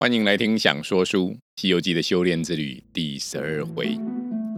欢迎来听《想说书》《西游记》的修炼之旅第十二回，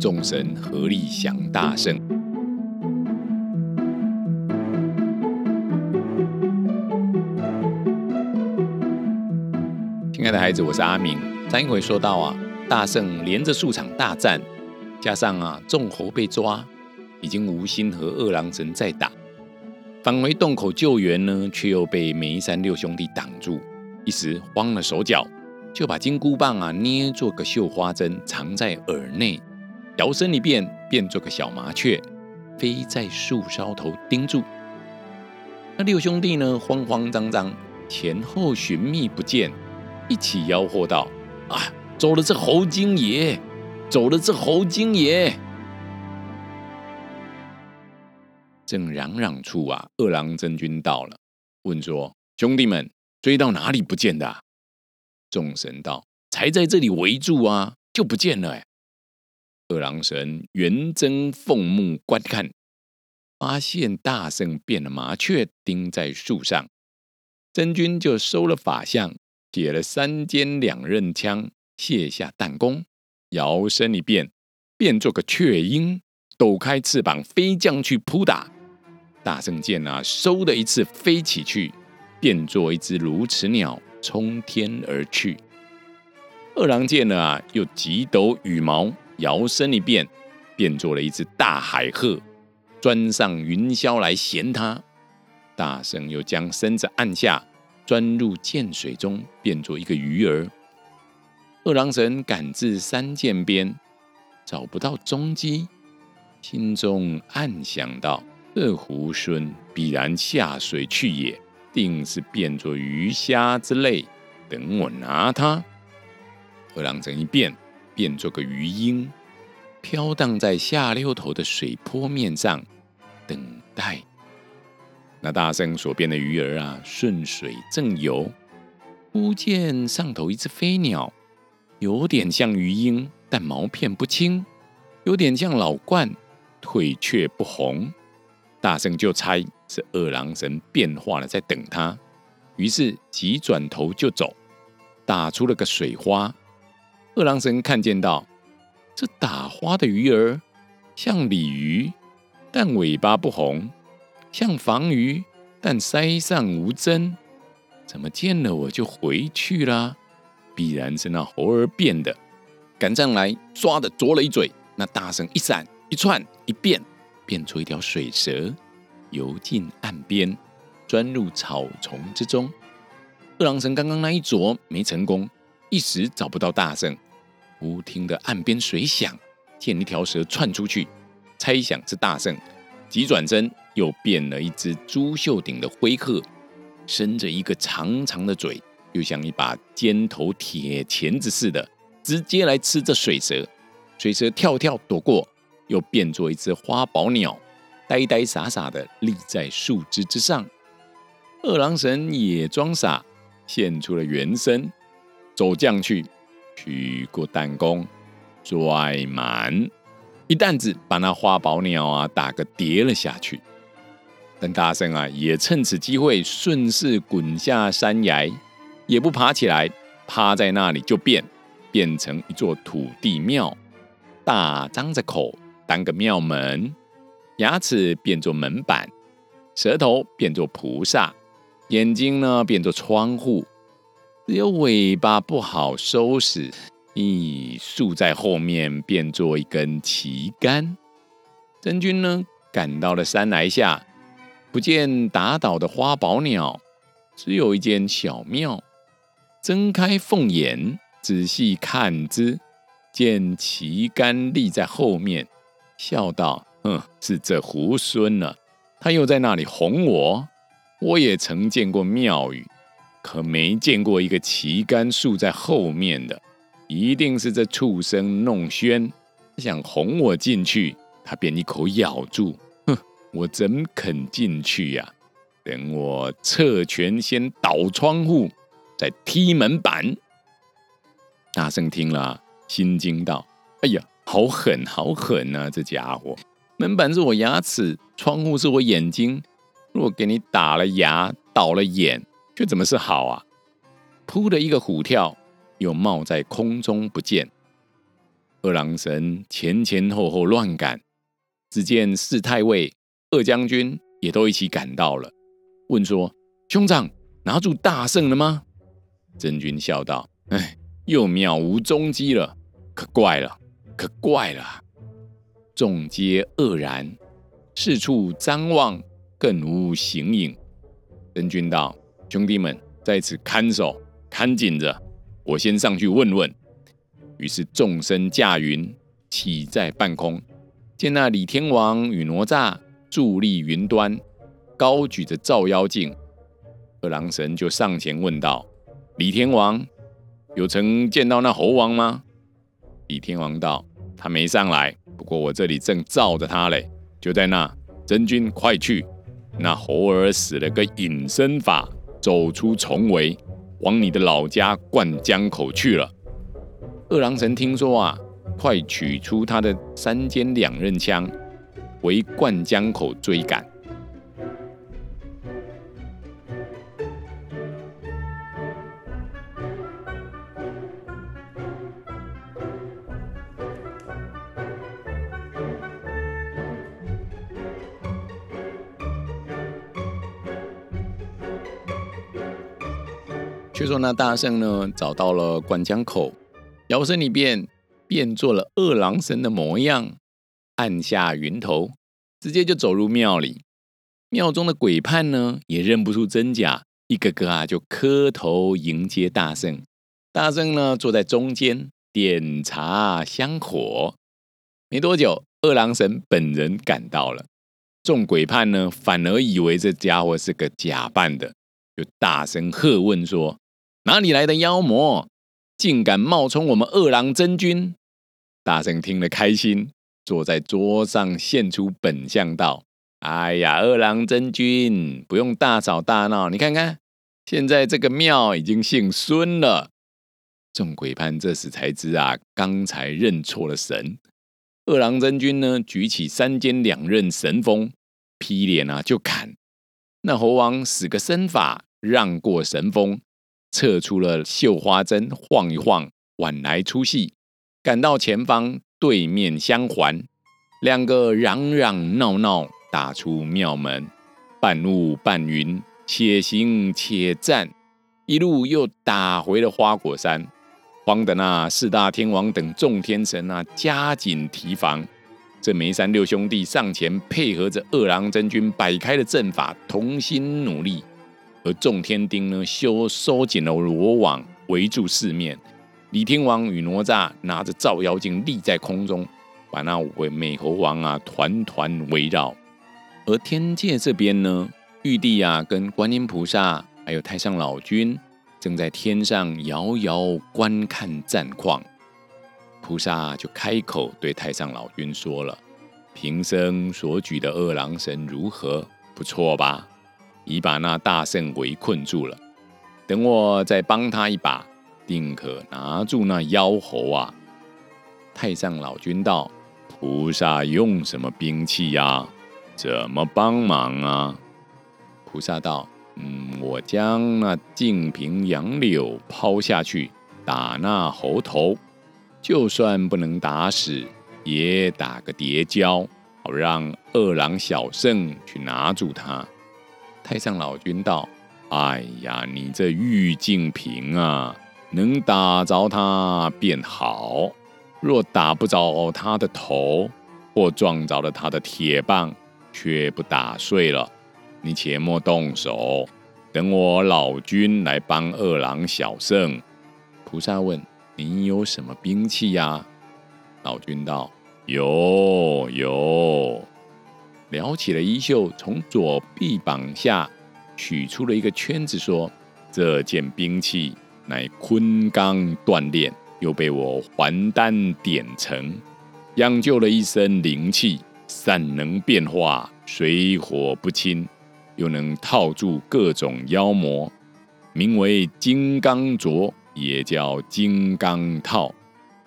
众神合力降大圣。亲爱的孩子，我是阿明。上一回说到啊，大圣连着数场大战，加上啊众猴被抓，已经无心和二郎神再打，返回洞口救援呢，却又被梅山六兄弟挡住。一时慌了手脚，就把金箍棒啊捏做个绣花针，藏在耳内，摇身一变，变做个小麻雀，飞在树梢头盯住。那六兄弟呢，慌慌张张，前后寻觅不见，一起吆喝道：“啊，走了这猴精爷，走了这猴精爷！”正嚷嚷处啊，二郎真君到了，问说：“兄弟们。”追到哪里不见的？众神道：“才在这里围住啊，就不见了。”哎，二郎神圆睁凤目观看，发现大圣变了麻雀，钉在树上。真君就收了法相，解了三尖两刃枪，卸下弹弓，摇身一变，变做个雀鹰，抖开翅膀飞将去扑打。大圣见啊，嗖的一次飞起去。变作一只鸬鹚鸟冲天而去，二郎见了啊，又几抖羽毛，摇身一变，变作了一只大海鹤，钻上云霄来衔他。大圣又将身子按下，钻入涧水中，变作一个鱼儿。二郎神赶至山涧边，找不到踪迹，心中暗想道：这猢猻必然下水去也。定是变作鱼虾之类，等我拿它。二郎神一变，变作个鱼鹰，飘荡在下溜头的水坡面上，等待。那大圣所变的鱼儿啊，顺水正游，忽见上头一只飞鸟，有点像鱼鹰，但毛片不青；有点像老鹳，腿却不红。大圣就猜是二郎神变化了，在等他，于是急转头就走，打出了个水花。二郎神看见到这打花的鱼儿像鲤鱼，但尾巴不红；像房鱼，但腮上无针。怎么见了我就回去了？必然是那猴儿变的。赶上来，唰的啄了一嘴。那大圣一闪一窜一变。变出一条水蛇，游进岸边，钻入草丛之中。二郎神刚刚那一啄没成功，一时找不到大圣。忽听得岸边水响，见一条蛇窜出去，猜想是大圣，急转身又变了一只朱绣顶的灰鹤，伸着一个长长的嘴，又像一把尖头铁钳子似的，直接来吃这水蛇。水蛇跳跳躲过。又变作一只花宝鸟，呆呆傻傻的立在树枝之上。二郎神也装傻，现出了原身，走将去，取过弹弓，拽满一担子，把那花宝鸟啊打个跌了下去。但大圣啊，也趁此机会顺势滚下山崖，也不爬起来，趴在那里就变，变成一座土地庙，大张着口。当个庙门，牙齿变作门板，舌头变作菩萨，眼睛呢变作窗户，只有尾巴不好收拾，一竖在后面变作一根旗杆。真君呢赶到了山崖下，不见打倒的花宝鸟，只有一间小庙。睁开凤眼，仔细看之，见旗杆立在后面。笑道：“哼，是这猢狲呢，他又在那里哄我。我也曾见过庙宇，可没见过一个旗杆竖在后面的。一定是这畜生弄轩，想哄我进去，他便一口咬住。哼，我怎肯进去呀？等我侧拳先捣窗户，再踢门板。”大圣听了，心惊道：“哎呀！”好狠，好狠啊！这家伙，门板是我牙齿，窗户是我眼睛。若给你打了牙，倒了眼，却怎么是好啊？扑的一个虎跳，又冒在空中不见。二郎神前前后后乱赶，只见四太尉、二将军也都一起赶到了，问说：“兄长，拿住大圣了吗？”真君笑道：“哎，又渺无踪迹了，可怪了，可怪了。”众皆愕然，四处张望，更无形影。真君道：“兄弟们在此看守，看紧着，我先上去问问。”于是众僧驾云起在半空，见那李天王与哪吒伫立云端，高举着照妖镜。二郎神就上前问道：“李天王，有曾见到那猴王吗？”李天王道：“他没上来。”不过我这里正罩着他嘞，就在那，真君快去！那猴儿使了个隐身法，走出重围，往你的老家灌江口去了。二郎神听说啊，快取出他的三尖两刃枪，回灌江口追赶。却说那大圣呢，找到了灌江口，摇身一变，变做了二郎神的模样，按下云头，直接就走入庙里。庙中的鬼判呢，也认不出真假，一个个啊就磕头迎接大圣。大圣呢，坐在中间，点茶香火。没多久，二郎神本人赶到了，众鬼判呢，反而以为这家伙是个假扮的，就大声喝问说。哪里来的妖魔，竟敢冒充我们二郎真君？大圣听了开心，坐在桌上现出本相道：“哎呀，二郎真君，不用大吵大闹，你看看，现在这个庙已经姓孙了。”众鬼判这时才知啊，刚才认错了神。二郎真君呢，举起三尖两刃神锋，劈脸啊就砍。那猴王使个身法，让过神锋。撤出了绣花针，晃一晃，晚来出戏，赶到前方对面相还，两个嚷嚷闹闹，打出庙门，半雾半云，且行且战，一路又打回了花果山，慌得那四大天王等众天神啊，加紧提防。这梅山六兄弟上前配合着二郎真君摆开了阵法，同心努力。而众天丁呢，修收紧了罗网，围住四面。李天王与哪吒拿着照妖镜立在空中，把那五位美猴王啊团团围绕。而天界这边呢，玉帝啊跟观音菩萨还有太上老君正在天上遥遥观看战况。菩萨就开口对太上老君说了：“平生所举的二郎神如何？不错吧？”已把那大圣围困住了，等我再帮他一把，定可拿住那妖猴啊！太上老君道：“菩萨用什么兵器呀？怎么帮忙啊？”菩萨道：“嗯，我将那净瓶杨柳抛下去，打那猴头，就算不能打死，也打个跌跤，好让二郎小圣去拿住他。”太上老君道：“哎呀，你这玉净瓶啊，能打着他便好；若打不着他的头，或撞着了他的铁棒，却不打碎了，你且莫动手，等我老君来帮二郎小圣。”菩萨问：“你有什么兵器呀？”老君道：“有有。”撩起了衣袖，从左臂膀下取出了一个圈子，说：“这件兵器乃坤钢锻炼，又被我还丹点成，养就了一身灵气，善能变化，水火不侵，又能套住各种妖魔，名为金刚镯，也叫金刚套。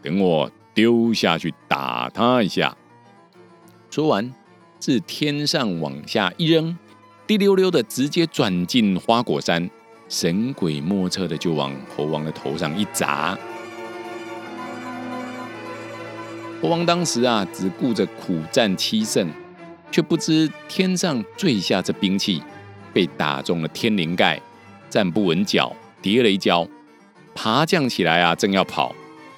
等我丢下去打他一下。”说完。自天上往下一扔，滴溜溜的直接转进花果山，神鬼莫测的就往猴王的头上一砸。猴王当时啊，只顾着苦战七胜，却不知天上坠下这兵器，被打中了天灵盖，站不稳脚，跌了一跤，爬将起来啊，正要跑，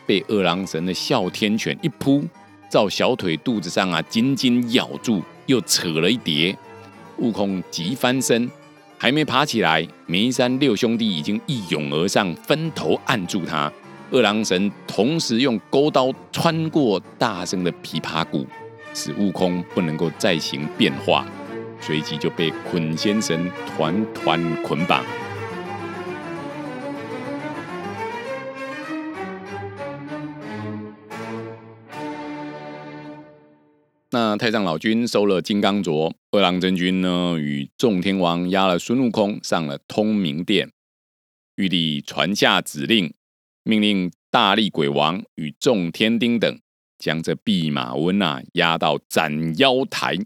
被二郎神的哮天犬一扑，照小腿肚子上啊，紧紧咬住，又扯了一叠。悟空急翻身，还没爬起来，梅山六兄弟已经一拥而上，分头按住他。二郎神同时用钩刀穿过大圣的琵琶骨，使悟空不能够再行变化，随即就被捆仙绳团团捆绑。太上老君收了金刚镯，二郎真君呢，与众天王押了孙悟空上了通明殿，玉帝传下指令。命令大力鬼王与众天丁等将这弼马温啊押到斩妖台，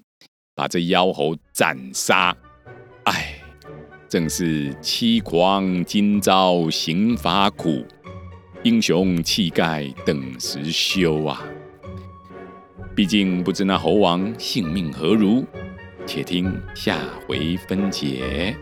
把这妖猴斩杀。哎，正是欺狂今朝刑罚苦，英雄气概等时休啊！毕竟不知那猴王性命何如，且听下回分解。